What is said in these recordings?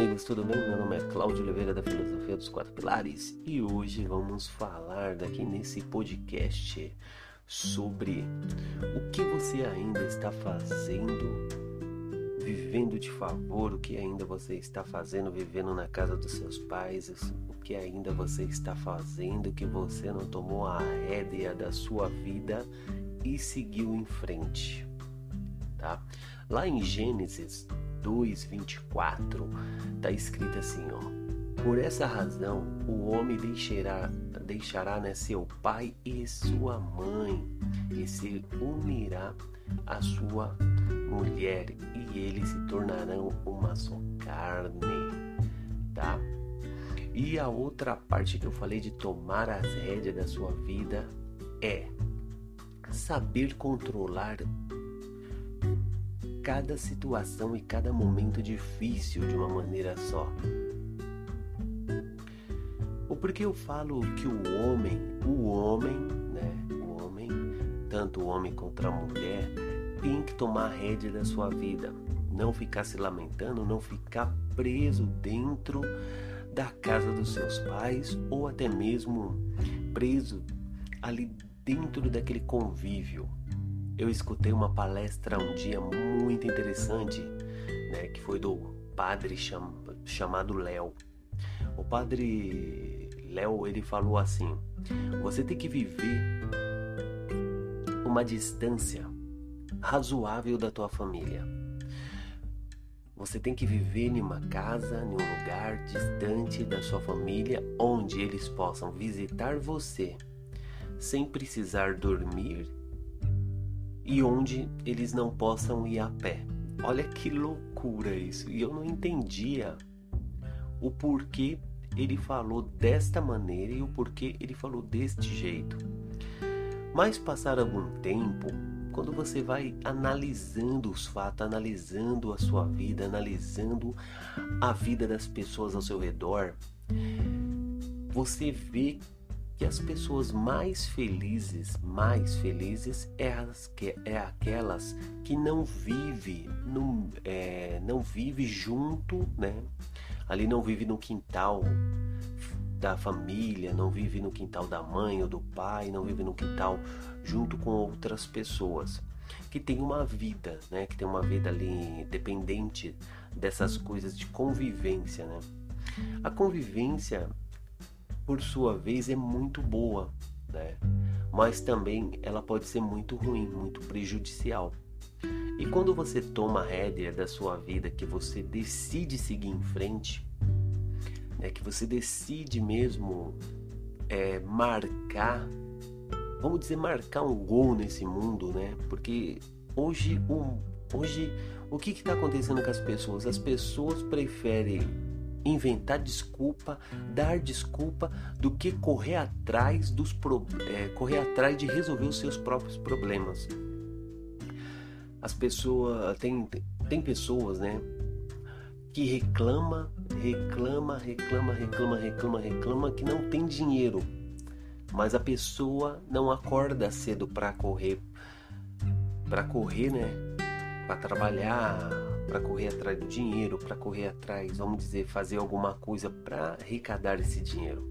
Amigos, tudo bem? Meu nome é Cláudio Oliveira da Filosofia dos Quatro Pilares e hoje vamos falar daqui nesse podcast sobre o que você ainda está fazendo, vivendo de favor, o que ainda você está fazendo, vivendo na casa dos seus pais, o que ainda você está fazendo que você não tomou a rédea da sua vida e seguiu em frente, tá? Lá em Gênesis 2:24 está escrito assim, ó: Por essa razão o homem deixará deixará né, seu pai e sua mãe e se unirá à sua mulher e eles se tornarão uma só carne, tá? E a outra parte que eu falei de tomar as rédeas da sua vida é saber controlar cada situação e cada momento difícil de uma maneira só. O porquê eu falo que o homem, o homem, né, o homem, tanto o homem contra a mulher, tem que tomar a rédea da sua vida, não ficar se lamentando, não ficar preso dentro da casa dos seus pais ou até mesmo preso ali dentro daquele convívio, eu escutei uma palestra um dia muito interessante, né, que foi do padre cham, chamado Léo. O padre Léo ele falou assim: você tem que viver uma distância razoável da tua família. Você tem que viver em uma casa, em um lugar distante da sua família, onde eles possam visitar você sem precisar dormir e onde eles não possam ir a pé. Olha que loucura isso! E eu não entendia o porquê ele falou desta maneira e o porquê ele falou deste jeito. Mas passar algum tempo, quando você vai analisando os fatos, analisando a sua vida, analisando a vida das pessoas ao seu redor, você vê que as pessoas mais felizes, mais felizes é, as que, é aquelas que não vive, no, é, não vive junto, né? Ali não vive no quintal da família, não vive no quintal da mãe ou do pai, não vive no quintal junto com outras pessoas que tem uma vida, né? Que tem uma vida ali dependente dessas coisas de convivência, né? A convivência por sua vez, é muito boa, né? mas também ela pode ser muito ruim, muito prejudicial. E quando você toma a rédea da sua vida, que você decide seguir em frente, né, que você decide mesmo é, marcar, vamos dizer, marcar um gol nesse mundo, né? Porque hoje, um, hoje o que está acontecendo com as pessoas? As pessoas preferem inventar desculpa, dar desculpa, do que correr atrás dos pro, é, correr atrás de resolver os seus próprios problemas. As pessoas tem tem pessoas, né, que reclama, reclama, reclama, reclama, reclama, reclama que não tem dinheiro, mas a pessoa não acorda cedo para correr, para correr, né, para trabalhar, para correr atrás do dinheiro, para correr atrás, vamos dizer, fazer alguma coisa para arrecadar esse dinheiro.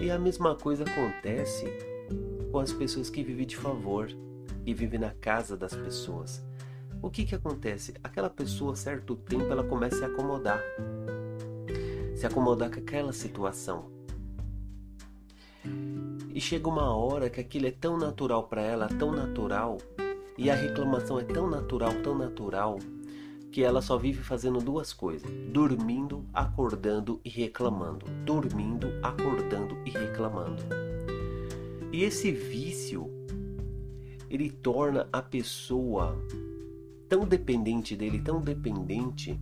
E a mesma coisa acontece com as pessoas que vivem de favor e vivem na casa das pessoas. O que que acontece? Aquela pessoa, certo tempo, ela começa a se acomodar. Se acomodar com aquela situação. E chega uma hora que aquilo é tão natural para ela, tão natural, e a reclamação é tão natural, tão natural, que ela só vive fazendo duas coisas: dormindo, acordando e reclamando. Dormindo, acordando e reclamando. E esse vício ele torna a pessoa tão dependente dele, tão dependente,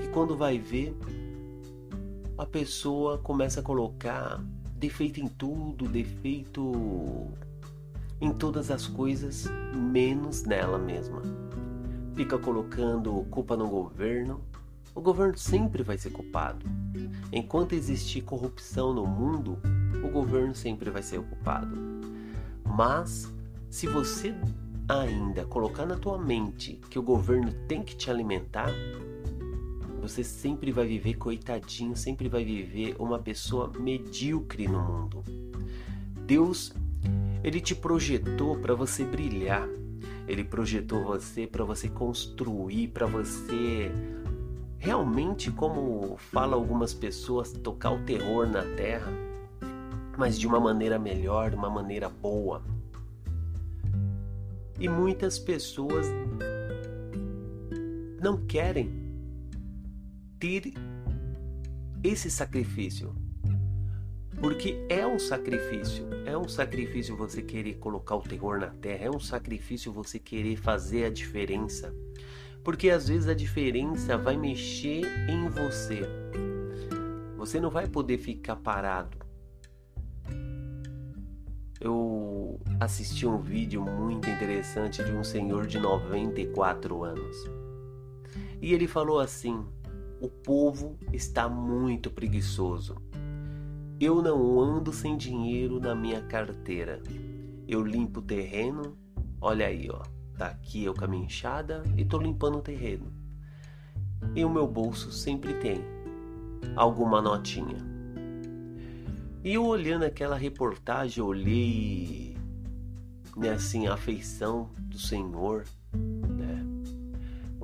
que quando vai ver, a pessoa começa a colocar defeito em tudo, defeito em todas as coisas, menos nela mesma. Fica colocando culpa no governo. O governo sempre vai ser culpado. Enquanto existir corrupção no mundo, o governo sempre vai ser culpado. Mas se você ainda colocar na tua mente que o governo tem que te alimentar, Você sempre vai viver coitadinho, sempre vai viver uma pessoa medíocre no mundo. Deus, ele te projetou para você brilhar. Ele projetou você para você construir, para você realmente, como fala algumas pessoas, tocar o terror na terra, mas de uma maneira melhor, de uma maneira boa. E muitas pessoas não querem ter esse sacrifício. Porque é um sacrifício, é um sacrifício você querer colocar o terror na terra, é um sacrifício você querer fazer a diferença. Porque às vezes a diferença vai mexer em você. Você não vai poder ficar parado. Eu assisti um vídeo muito interessante de um senhor de 94 anos. E ele falou assim: o povo está muito preguiçoso. Eu não ando sem dinheiro na minha carteira. Eu limpo o terreno. Olha aí, ó. Tá aqui eu com a minha enxada e tô limpando o terreno. E o meu bolso sempre tem alguma notinha. E eu olhando aquela reportagem, eu olhei né, assim a afeição do Senhor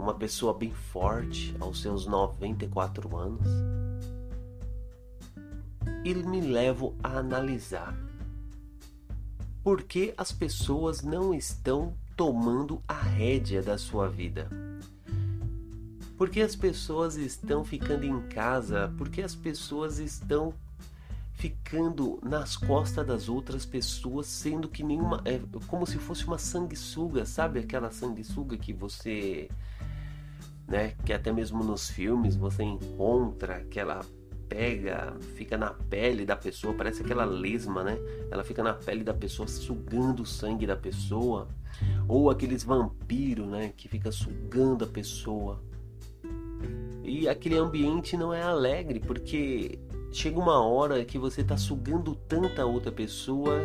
uma pessoa bem forte aos seus 94 anos, e me levo a analisar por que as pessoas não estão tomando a rédea da sua vida. Por que as pessoas estão ficando em casa? Por que as pessoas estão ficando nas costas das outras pessoas, sendo que nenhuma. É como se fosse uma sanguessuga, sabe aquela sanguessuga que você né? Que até mesmo nos filmes você encontra que ela pega, fica na pele da pessoa, parece aquela lesma, né? Ela fica na pele da pessoa, sugando o sangue da pessoa. Ou aqueles vampiros, né? Que fica sugando a pessoa. E aquele ambiente não é alegre, porque chega uma hora que você está sugando tanta outra pessoa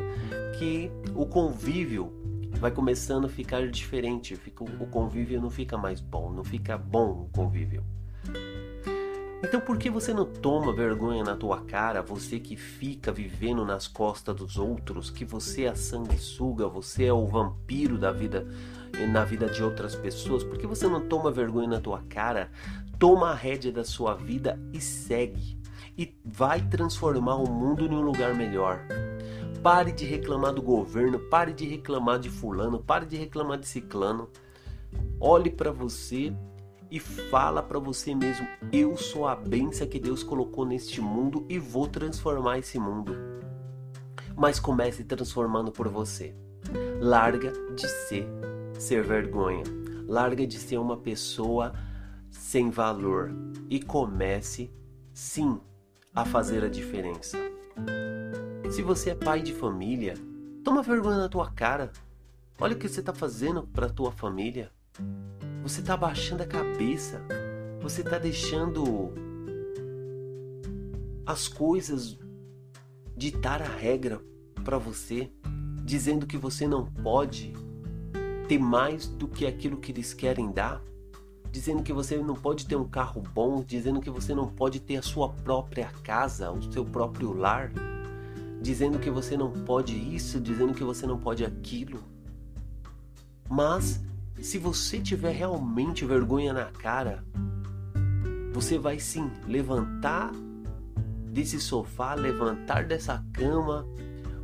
que o convívio vai começando a ficar diferente, fica, o convívio não fica mais bom, não fica bom o convívio. Então por que você não toma vergonha na tua cara, você que fica vivendo nas costas dos outros, que você é a sanguessuga, você é o vampiro da vida na vida de outras pessoas? Por que você não toma vergonha na tua cara, toma a rédea da sua vida e segue e vai transformar o mundo em um lugar melhor? Pare de reclamar do governo, pare de reclamar de fulano, pare de reclamar de ciclano. Olhe para você e fala para você mesmo: eu sou a benção que Deus colocou neste mundo e vou transformar esse mundo. Mas comece transformando por você. Larga de ser ser vergonha. Larga de ser uma pessoa sem valor e comece sim a fazer a diferença. Se você é pai de família, toma vergonha na tua cara. Olha o que você está fazendo para tua família. Você está abaixando a cabeça. Você está deixando as coisas ditar a regra para você, dizendo que você não pode ter mais do que aquilo que eles querem dar, dizendo que você não pode ter um carro bom, dizendo que você não pode ter a sua própria casa, o seu próprio lar dizendo que você não pode isso, dizendo que você não pode aquilo. Mas se você tiver realmente vergonha na cara, você vai sim levantar desse sofá, levantar dessa cama,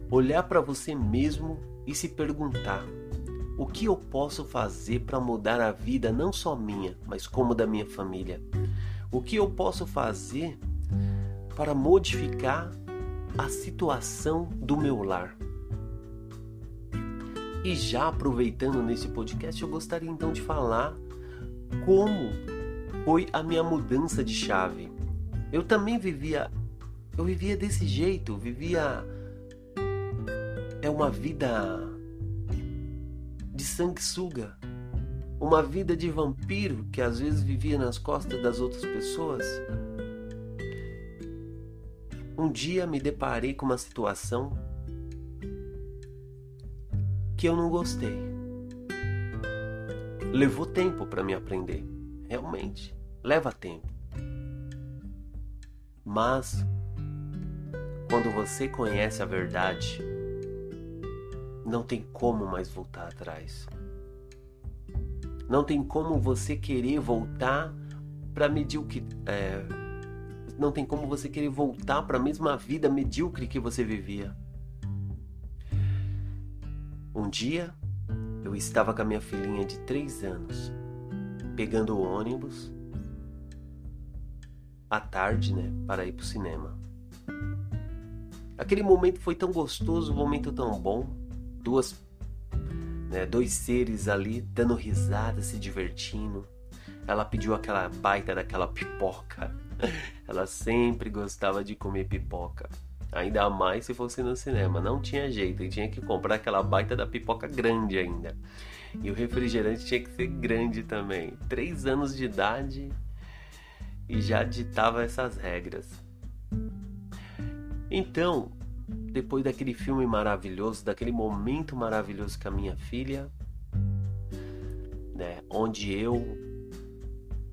olhar para você mesmo e se perguntar: o que eu posso fazer para mudar a vida não só minha, mas como da minha família? O que eu posso fazer para modificar a situação do meu lar. E já aproveitando nesse podcast, eu gostaria então de falar como foi a minha mudança de chave. Eu também vivia, eu vivia desse jeito, vivia é uma vida de sanguessuga, uma vida de vampiro que às vezes vivia nas costas das outras pessoas. Um dia me deparei com uma situação que eu não gostei. Levou tempo para me aprender, realmente, leva tempo. Mas quando você conhece a verdade, não tem como mais voltar atrás. Não tem como você querer voltar para medíocre. É, não tem como você querer voltar para a mesma vida medíocre que você vivia. Um dia eu estava com a minha filhinha de três anos, pegando o ônibus à tarde, né, para ir para o cinema. Aquele momento foi tão gostoso, um momento tão bom, duas, né, dois seres ali dando risada, se divertindo. Ela pediu aquela baita daquela pipoca. Ela sempre gostava de comer pipoca. Ainda mais se fosse no cinema. Não tinha jeito, tinha que comprar aquela baita da pipoca grande ainda. E o refrigerante tinha que ser grande também. Três anos de idade e já ditava essas regras. Então, depois daquele filme maravilhoso, daquele momento maravilhoso com a minha filha, né, onde eu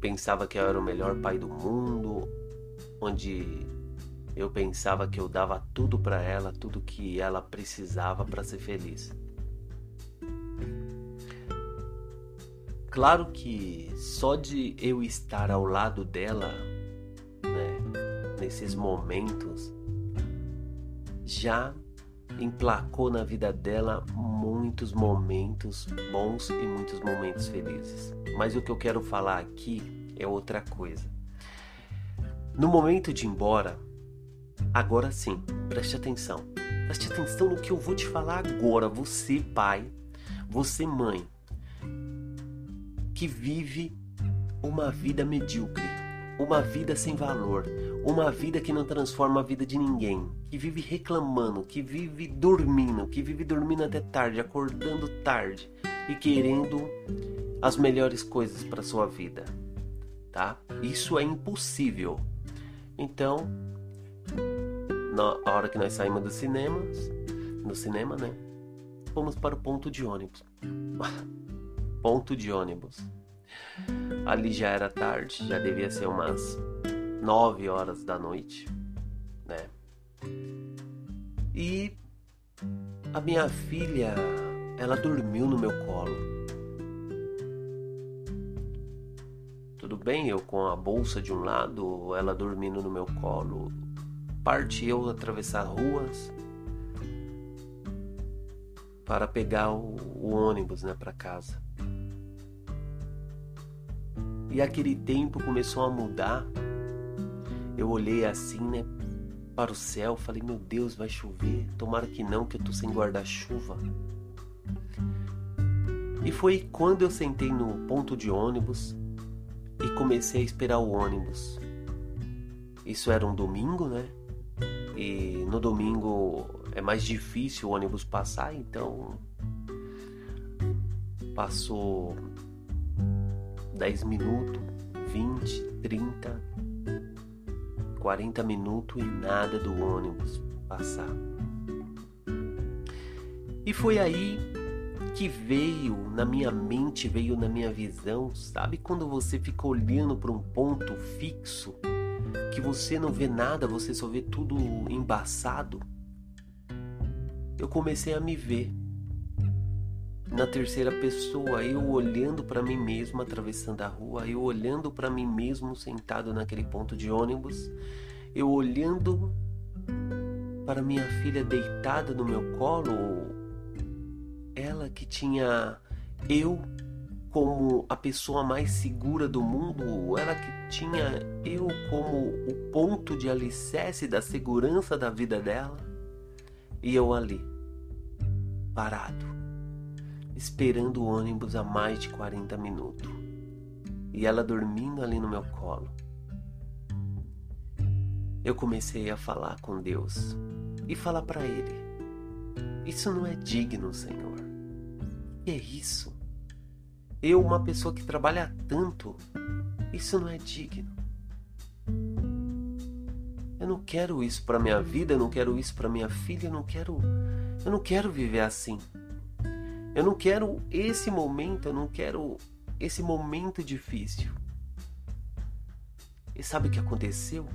pensava que eu era o melhor pai do mundo, onde eu pensava que eu dava tudo para ela, tudo que ela precisava para ser feliz. Claro que só de eu estar ao lado dela, né, nesses momentos, já emplacou na vida dela muitos momentos bons e muitos momentos felizes. Mas o que eu quero falar aqui é outra coisa. No momento de ir embora, agora sim, preste atenção. Preste atenção no que eu vou te falar agora, você pai, você mãe, que vive uma vida medíocre, uma vida sem valor, uma vida que não transforma a vida de ninguém, que vive reclamando, que vive dormindo, que vive dormindo até tarde, acordando tarde e querendo as melhores coisas para sua vida, tá? Isso é impossível. Então, na hora que nós saímos do cinema, no cinema, né? Fomos para o ponto de ônibus. ponto de ônibus. Ali já era tarde, já devia ser umas 9 horas da noite, né? E a minha filha, ela dormiu no meu colo. Tudo bem, eu com a bolsa de um lado, ela dormindo no meu colo. Parte eu atravessar ruas para pegar o, o ônibus, né, para casa. E aquele tempo começou a mudar eu olhei assim, né, para o céu, falei: "Meu Deus, vai chover. Tomara que não, que eu tô sem guarda-chuva". E foi quando eu sentei no ponto de ônibus e comecei a esperar o ônibus. Isso era um domingo, né? E no domingo é mais difícil o ônibus passar, então passou 10 minutos, 20, 30, 40 minutos e nada do ônibus passar. E foi aí que veio na minha mente, veio na minha visão, sabe quando você fica olhando para um ponto fixo, que você não vê nada, você só vê tudo embaçado? Eu comecei a me ver na terceira pessoa, eu olhando para mim mesmo atravessando a rua, eu olhando para mim mesmo sentado naquele ponto de ônibus, eu olhando para minha filha deitada no meu colo, ela que tinha eu como a pessoa mais segura do mundo, ela que tinha eu como o ponto de alicerce da segurança da vida dela, e eu ali, parado esperando o ônibus há mais de 40 minutos e ela dormindo ali no meu colo. Eu comecei a falar com Deus e falar para Ele: Isso não é digno, Senhor. Que é isso? Eu, uma pessoa que trabalha tanto, isso não é digno. Eu não quero isso para minha vida, eu não quero isso para minha filha, eu não quero, eu não quero viver assim. Eu não quero esse momento, eu não quero esse momento difícil. E sabe o que aconteceu?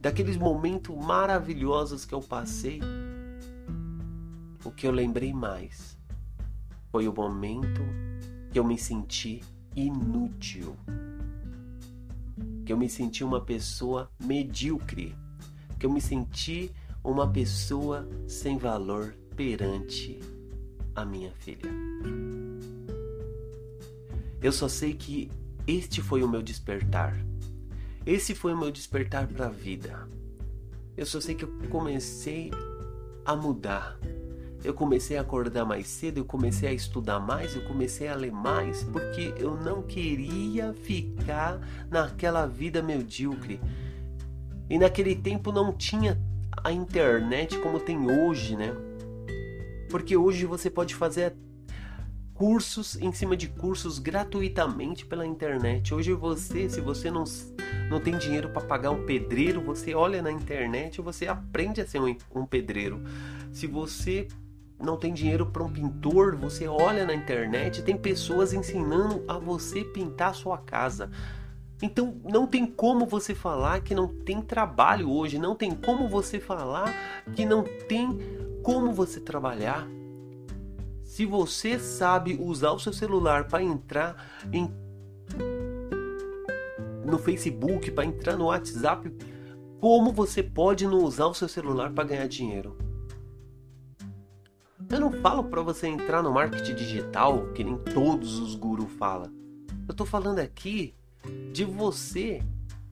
daqueles momentos maravilhosos que eu passei, o que eu lembrei mais foi o momento que eu me senti inútil. Que eu me senti uma pessoa medíocre. Que eu me senti uma pessoa sem valor perante a minha filha. Eu só sei que este foi o meu despertar. Esse foi o meu despertar para a vida. Eu só sei que eu comecei a mudar. Eu comecei a acordar mais cedo, eu comecei a estudar mais, eu comecei a ler mais, porque eu não queria ficar naquela vida medíocre. E naquele tempo não tinha a internet como tem hoje, né? Porque hoje você pode fazer cursos em cima de cursos gratuitamente pela internet. Hoje você, se você não, não tem dinheiro para pagar um pedreiro, você olha na internet e você aprende a ser um, um pedreiro. Se você não tem dinheiro para um pintor, você olha na internet, tem pessoas ensinando a você pintar a sua casa. Então não tem como você falar que não tem trabalho hoje, não tem como você falar que não tem como você trabalhar. Se você sabe usar o seu celular para entrar em no Facebook, para entrar no WhatsApp, como você pode não usar o seu celular para ganhar dinheiro? Eu não falo para você entrar no marketing digital, que nem todos os gurus falam. Eu tô falando aqui de você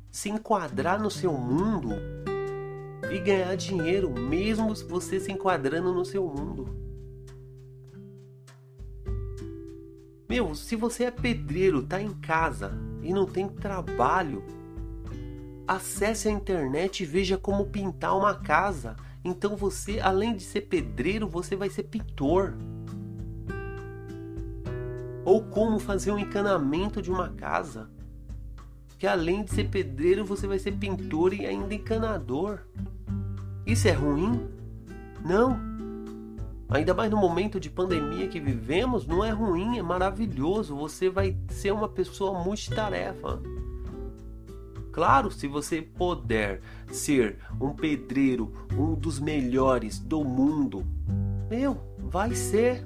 se enquadrar no seu mundo e ganhar dinheiro, mesmo você se enquadrando no seu mundo. Meu, se você é pedreiro, tá em casa e não tem trabalho, acesse a internet e veja como pintar uma casa. Então você, além de ser pedreiro, você vai ser pintor. Ou como fazer um encanamento de uma casa. Que além de ser pedreiro, você vai ser pintor e ainda encanador. Isso é ruim? Não. Ainda mais no momento de pandemia que vivemos, não é ruim, é maravilhoso. Você vai ser uma pessoa multitarefa. Claro, se você puder ser um pedreiro, um dos melhores do mundo, meu, vai ser.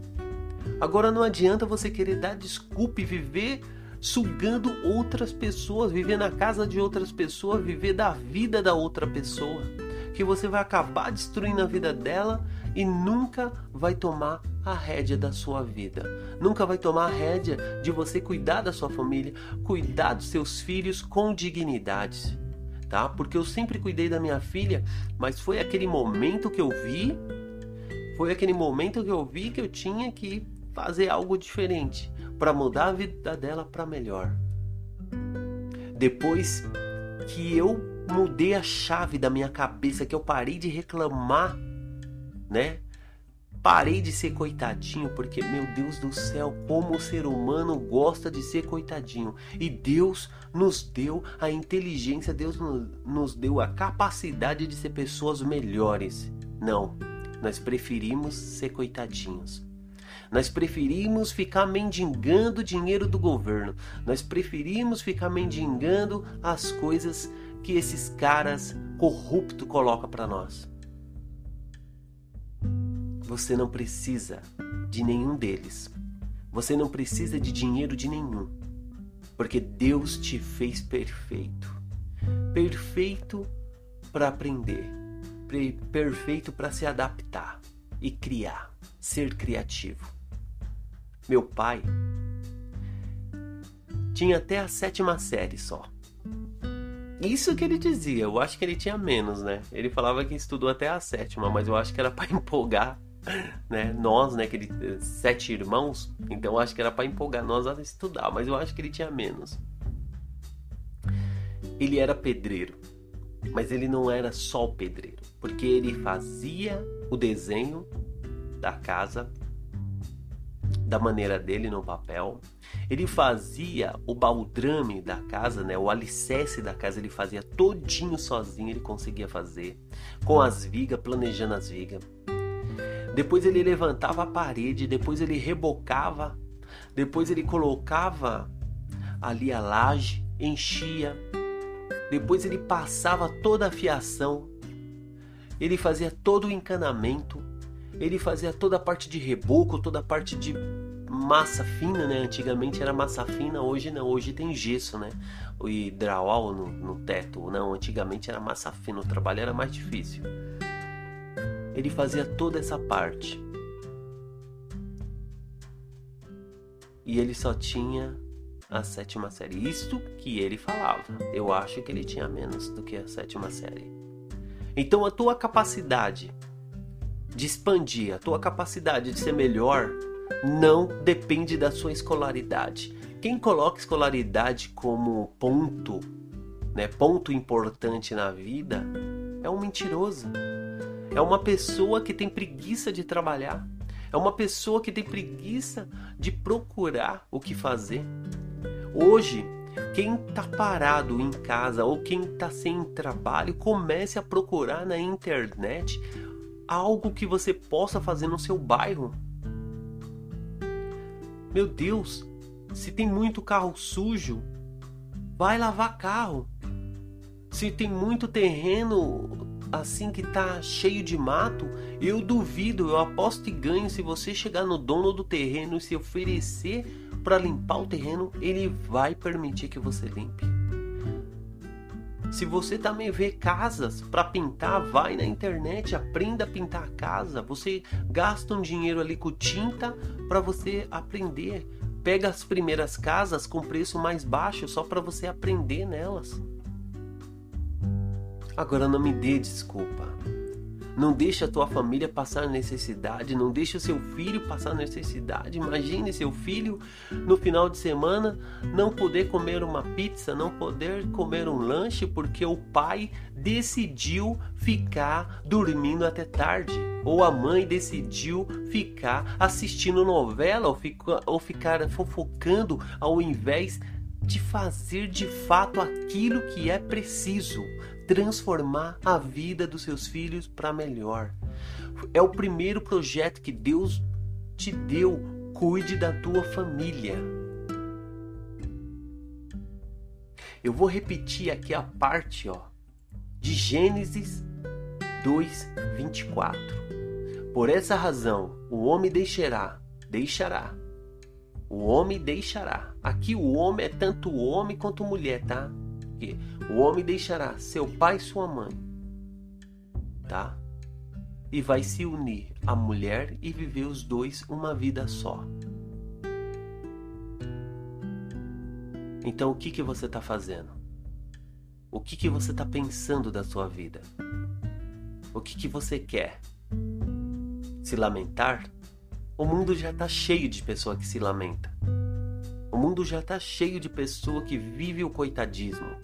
Agora não adianta você querer dar desculpa e viver sugando outras pessoas, viver na casa de outras pessoas, viver da vida da outra pessoa, que você vai acabar destruindo a vida dela e nunca vai tomar a rédea da sua vida. Nunca vai tomar a rédea de você cuidar da sua família, cuidar dos seus filhos com dignidade. Tá? Porque eu sempre cuidei da minha filha, mas foi aquele momento que eu vi, foi aquele momento que eu vi que eu tinha que fazer algo diferente para mudar a vida dela para melhor. Depois que eu mudei a chave da minha cabeça, que eu parei de reclamar né? Parei de ser coitadinho, porque, meu Deus do céu, como o ser humano gosta de ser coitadinho. E Deus nos deu a inteligência, Deus nos deu a capacidade de ser pessoas melhores. Não, nós preferimos ser coitadinhos. Nós preferimos ficar mendigando dinheiro do governo. Nós preferimos ficar mendigando as coisas que esses caras corruptos colocam para nós. Você não precisa de nenhum deles. Você não precisa de dinheiro de nenhum. Porque Deus te fez perfeito. Perfeito para aprender. Perfeito para se adaptar e criar, ser criativo. Meu pai tinha até a sétima série só. Isso que ele dizia, eu acho que ele tinha menos, né? Ele falava que estudou até a sétima, mas eu acho que era para empolgar né? Nós, né? Aquele sete irmãos, então acho que era para empolgar nós a estudar, mas eu acho que ele tinha menos. Ele era pedreiro, mas ele não era só o pedreiro, porque ele fazia o desenho da casa da maneira dele no papel. Ele fazia o baldrame da casa, né, o alicerce da casa, ele fazia todinho sozinho, ele conseguia fazer com as vigas, planejando as vigas. Depois ele levantava a parede, depois ele rebocava, depois ele colocava ali a laje, enchia, depois ele passava toda a fiação, ele fazia todo o encanamento, ele fazia toda a parte de reboco, toda a parte de massa fina, né? Antigamente era massa fina, hoje não, hoje tem gesso, né? O hidrawal no, no teto, não, antigamente era massa fina, o trabalho era mais difícil. Ele fazia toda essa parte. E ele só tinha a sétima série. Isto que ele falava. Eu acho que ele tinha menos do que a sétima série. Então a tua capacidade de expandir, a tua capacidade de ser melhor, não depende da sua escolaridade. Quem coloca escolaridade como ponto, né, ponto importante na vida, é um mentiroso. É uma pessoa que tem preguiça de trabalhar. É uma pessoa que tem preguiça de procurar o que fazer. Hoje, quem está parado em casa ou quem está sem trabalho, comece a procurar na internet algo que você possa fazer no seu bairro. Meu Deus, se tem muito carro sujo, vai lavar carro. Se tem muito terreno assim que tá cheio de mato, eu duvido, eu aposto e ganho se você chegar no dono do terreno e se oferecer para limpar o terreno, ele vai permitir que você limpe. Se você também vê casas para pintar, vai na internet, aprenda a pintar a casa. Você gasta um dinheiro ali com tinta para você aprender. Pega as primeiras casas com preço mais baixo só para você aprender nelas. Agora não me dê desculpa. Não deixe a tua família passar necessidade, não deixe o seu filho passar necessidade. Imagine seu filho no final de semana não poder comer uma pizza, não poder comer um lanche porque o pai decidiu ficar dormindo até tarde, ou a mãe decidiu ficar assistindo novela ou, ou ficar fofocando ao invés de fazer de fato aquilo que é preciso transformar a vida dos seus filhos para melhor. É o primeiro projeto que Deus te deu. Cuide da tua família. Eu vou repetir aqui a parte, ó, de Gênesis 2:24. Por essa razão, o homem deixará, deixará. O homem deixará. Aqui o homem é tanto homem quanto mulher, tá? O homem deixará seu pai e sua mãe, tá? E vai se unir à mulher e viver os dois uma vida só. Então o que que você está fazendo? O que que você está pensando da sua vida? O que que você quer? Se lamentar? O mundo já está cheio de pessoa que se lamenta. O mundo já está cheio de pessoa que vive o coitadismo.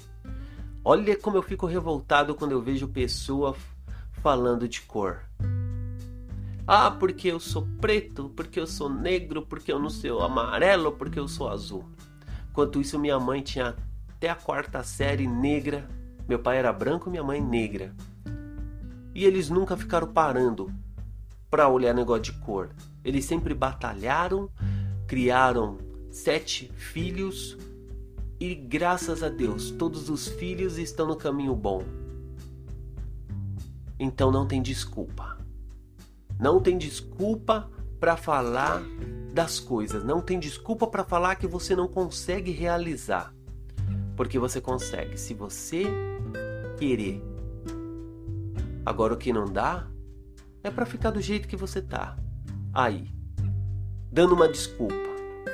Olha como eu fico revoltado quando eu vejo pessoa falando de cor. Ah, porque eu sou preto, porque eu sou negro, porque eu não sou amarelo, porque eu sou azul. Enquanto isso, minha mãe tinha até a quarta série negra. Meu pai era branco, minha mãe negra. E eles nunca ficaram parando para olhar negócio de cor. Eles sempre batalharam, criaram sete filhos e graças a Deus todos os filhos estão no caminho bom. Então não tem desculpa. Não tem desculpa para falar das coisas. Não tem desculpa para falar que você não consegue realizar. Porque você consegue, se você querer. Agora o que não dá é para ficar do jeito que você tá. Aí, dando uma desculpa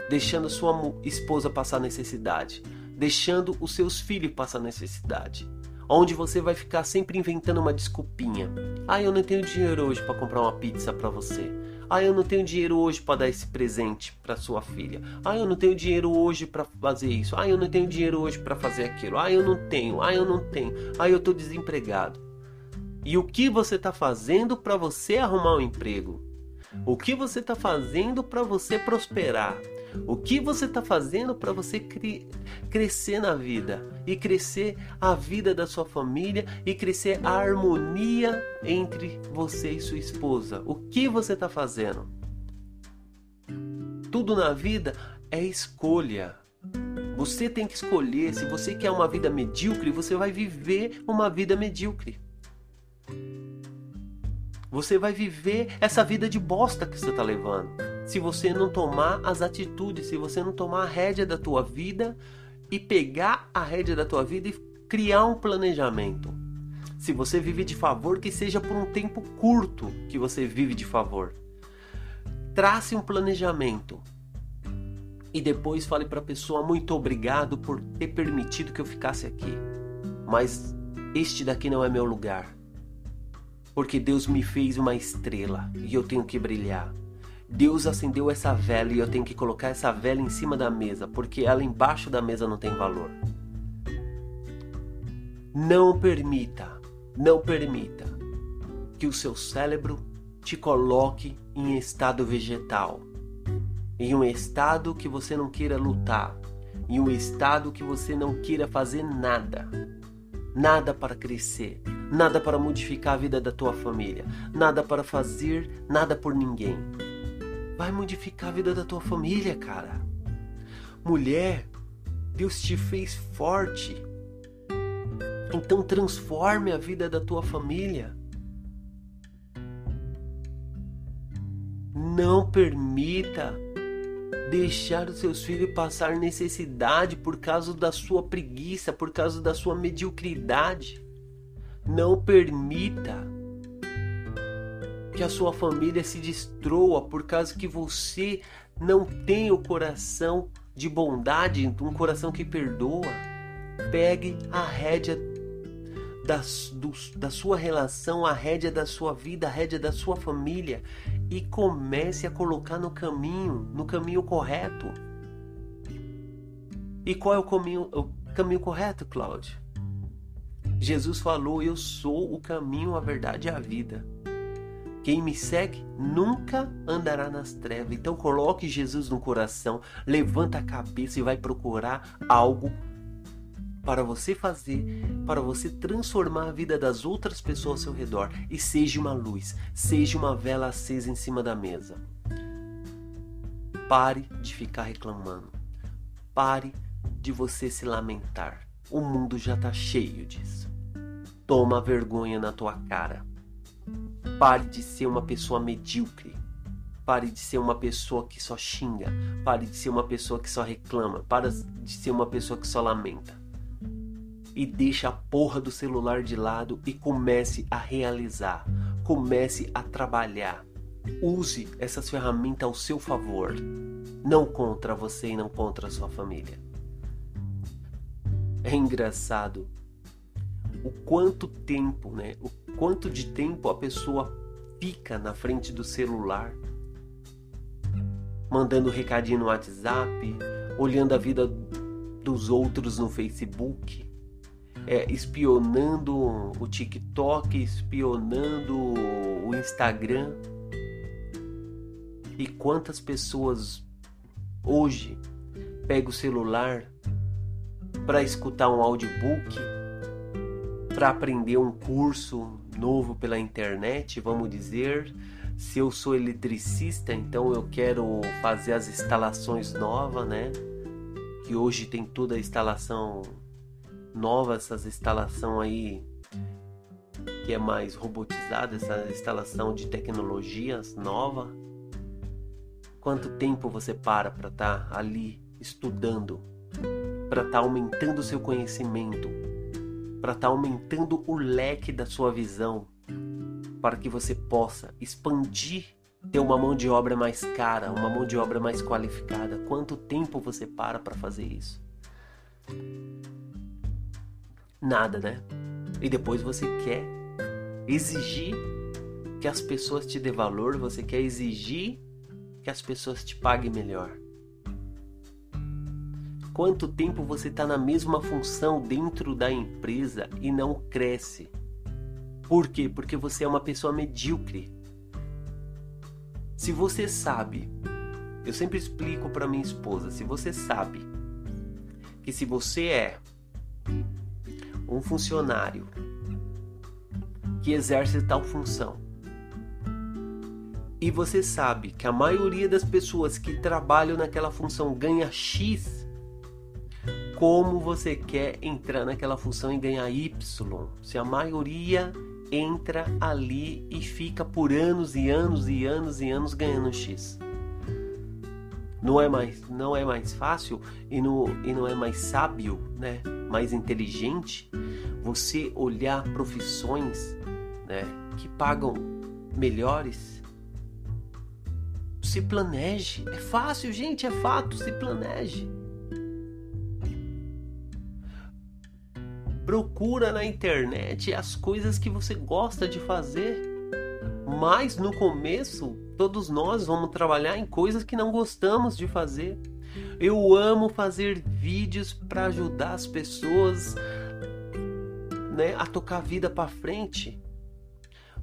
deixando sua esposa passar necessidade, deixando os seus filhos passar necessidade. Onde você vai ficar sempre inventando uma desculpinha. Ah, eu não tenho dinheiro hoje para comprar uma pizza para você. Ah, eu não tenho dinheiro hoje para dar esse presente para sua filha. Ah, eu não tenho dinheiro hoje para fazer isso. Ah, eu não tenho dinheiro hoje para fazer aquilo. Ah, eu não tenho. Ah, eu não tenho. Ah, eu tô desempregado. E o que você está fazendo para você arrumar um emprego? O que você está fazendo para você prosperar? O que você está fazendo para você cre crescer na vida e crescer a vida da sua família e crescer a harmonia entre você e sua esposa? O que você está fazendo? Tudo na vida é escolha. Você tem que escolher. Se você quer uma vida medíocre, você vai viver uma vida medíocre. Você vai viver essa vida de bosta que você está levando. Se você não tomar as atitudes, se você não tomar a rédea da tua vida e pegar a rédea da tua vida e criar um planejamento. Se você vive de favor, que seja por um tempo curto que você vive de favor. Trace um planejamento e depois fale para a pessoa muito obrigado por ter permitido que eu ficasse aqui. Mas este daqui não é meu lugar porque Deus me fez uma estrela e eu tenho que brilhar. Deus acendeu essa vela e eu tenho que colocar essa vela em cima da mesa, porque ela embaixo da mesa não tem valor. Não permita, não permita que o seu cérebro te coloque em estado vegetal, em um estado que você não queira lutar, em um estado que você não queira fazer nada, nada para crescer, nada para modificar a vida da tua família, nada para fazer nada por ninguém. Vai modificar a vida da tua família, cara. Mulher, Deus te fez forte. Então transforme a vida da tua família. Não permita deixar os seus filhos passar necessidade por causa da sua preguiça, por causa da sua mediocridade. Não permita que a sua família se destrua por causa que você não tem o coração de bondade, um coração que perdoa. Pegue a rédea da, do, da sua relação, a rédea da sua vida, a rédea da sua família e comece a colocar no caminho, no caminho correto. E qual é o caminho, o caminho correto, Cláudio? Jesus falou: Eu sou o caminho, a verdade e a vida. Quem me segue nunca andará nas trevas. Então coloque Jesus no coração, levanta a cabeça e vai procurar algo para você fazer, para você transformar a vida das outras pessoas ao seu redor e seja uma luz, seja uma vela acesa em cima da mesa. Pare de ficar reclamando. Pare de você se lamentar. O mundo já está cheio disso. Toma vergonha na tua cara. Pare de ser uma pessoa medíocre. Pare de ser uma pessoa que só xinga. Pare de ser uma pessoa que só reclama. Pare de ser uma pessoa que só lamenta. E deixa a porra do celular de lado e comece a realizar. Comece a trabalhar. Use essas ferramentas ao seu favor. Não contra você e não contra a sua família. É engraçado o quanto tempo, né? O quanto de tempo a pessoa fica na frente do celular, mandando recadinho no WhatsApp, olhando a vida dos outros no Facebook, é, espionando o TikTok, espionando o Instagram. E quantas pessoas hoje pegam o celular para escutar um audiobook, para aprender um curso novo pela internet, vamos dizer. Se eu sou eletricista, então eu quero fazer as instalações novas, né? Que hoje tem toda a instalação nova, essas instalação aí que é mais robotizada, essa instalação de tecnologias nova. Quanto tempo você para para estar tá ali estudando para estar tá aumentando seu conhecimento, para estar tá aumentando o leque da sua visão, para que você possa expandir, ter uma mão de obra mais cara, uma mão de obra mais qualificada. Quanto tempo você para para fazer isso? Nada, né? E depois você quer exigir que as pessoas te dê valor, você quer exigir que as pessoas te paguem melhor. Quanto tempo você está na mesma função dentro da empresa e não cresce? Por quê? Porque você é uma pessoa medíocre. Se você sabe, eu sempre explico para minha esposa, se você sabe que se você é um funcionário que exerce tal função e você sabe que a maioria das pessoas que trabalham naquela função ganha X como você quer entrar naquela função e ganhar Y. Se a maioria entra ali e fica por anos e anos e anos e anos ganhando X. Não é mais, não é mais fácil e não, e não é mais sábio, né? mais inteligente você olhar profissões né, que pagam melhores. Se planeje. É fácil, gente, é fato. Se planeje. Procura na internet as coisas que você gosta de fazer. Mas no começo, todos nós vamos trabalhar em coisas que não gostamos de fazer. Eu amo fazer vídeos para ajudar as pessoas né, a tocar a vida para frente.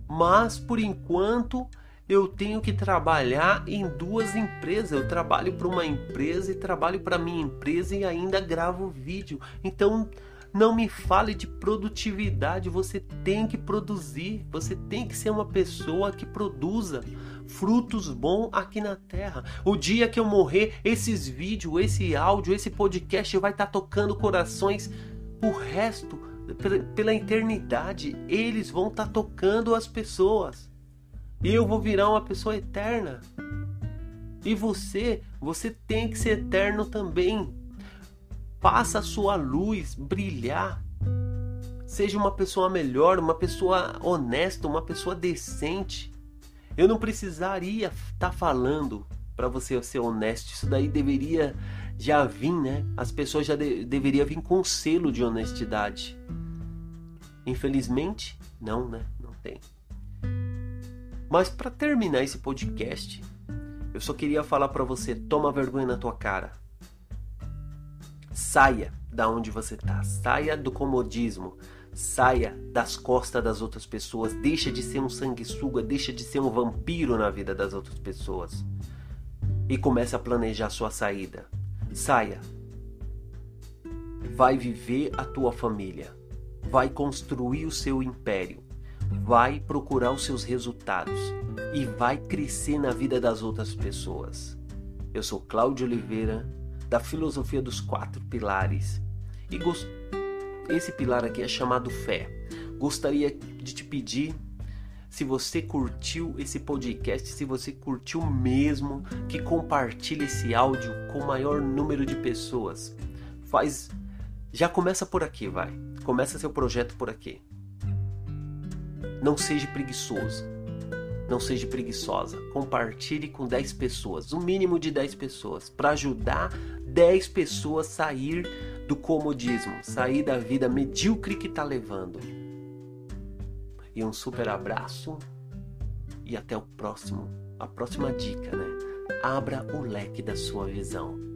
Mas por enquanto eu tenho que trabalhar em duas empresas. Eu trabalho para uma empresa e trabalho para minha empresa e ainda gravo vídeo. Então não me fale de produtividade, você tem que produzir, você tem que ser uma pessoa que produza frutos bons aqui na terra. O dia que eu morrer, esses vídeos, esse áudio, esse podcast vai estar tá tocando corações o resto pela eternidade. Eles vão estar tá tocando as pessoas. E eu vou virar uma pessoa eterna. E você, você tem que ser eterno também. Faça a sua luz brilhar. Seja uma pessoa melhor, uma pessoa honesta, uma pessoa decente. Eu não precisaria estar tá falando para você ser honesto. Isso daí deveria já vir, né? As pessoas já de, deveriam vir com um selo de honestidade. Infelizmente, não, né? Não tem. Mas para terminar esse podcast, eu só queria falar para você: toma vergonha na tua cara. Saia da onde você tá, saia do comodismo, saia das costas das outras pessoas, deixa de ser um sanguessuga, deixa de ser um vampiro na vida das outras pessoas. E comece a planejar sua saída. Saia. Vai viver a tua família, vai construir o seu império, vai procurar os seus resultados. E vai crescer na vida das outras pessoas. Eu sou Cláudio Oliveira da filosofia dos quatro pilares. E gost... esse pilar aqui é chamado fé. Gostaria de te pedir se você curtiu esse podcast, se você curtiu mesmo, que compartilhe esse áudio com o maior número de pessoas. Faz já começa por aqui, vai. Começa seu projeto por aqui. Não seja preguiçoso. Não seja preguiçosa. Compartilhe com 10 pessoas, o um mínimo de 10 pessoas, para ajudar 10 pessoas sair do comodismo, sair da vida medíocre que está levando. E um super abraço e até o próximo, a próxima dica, né? Abra o leque da sua visão.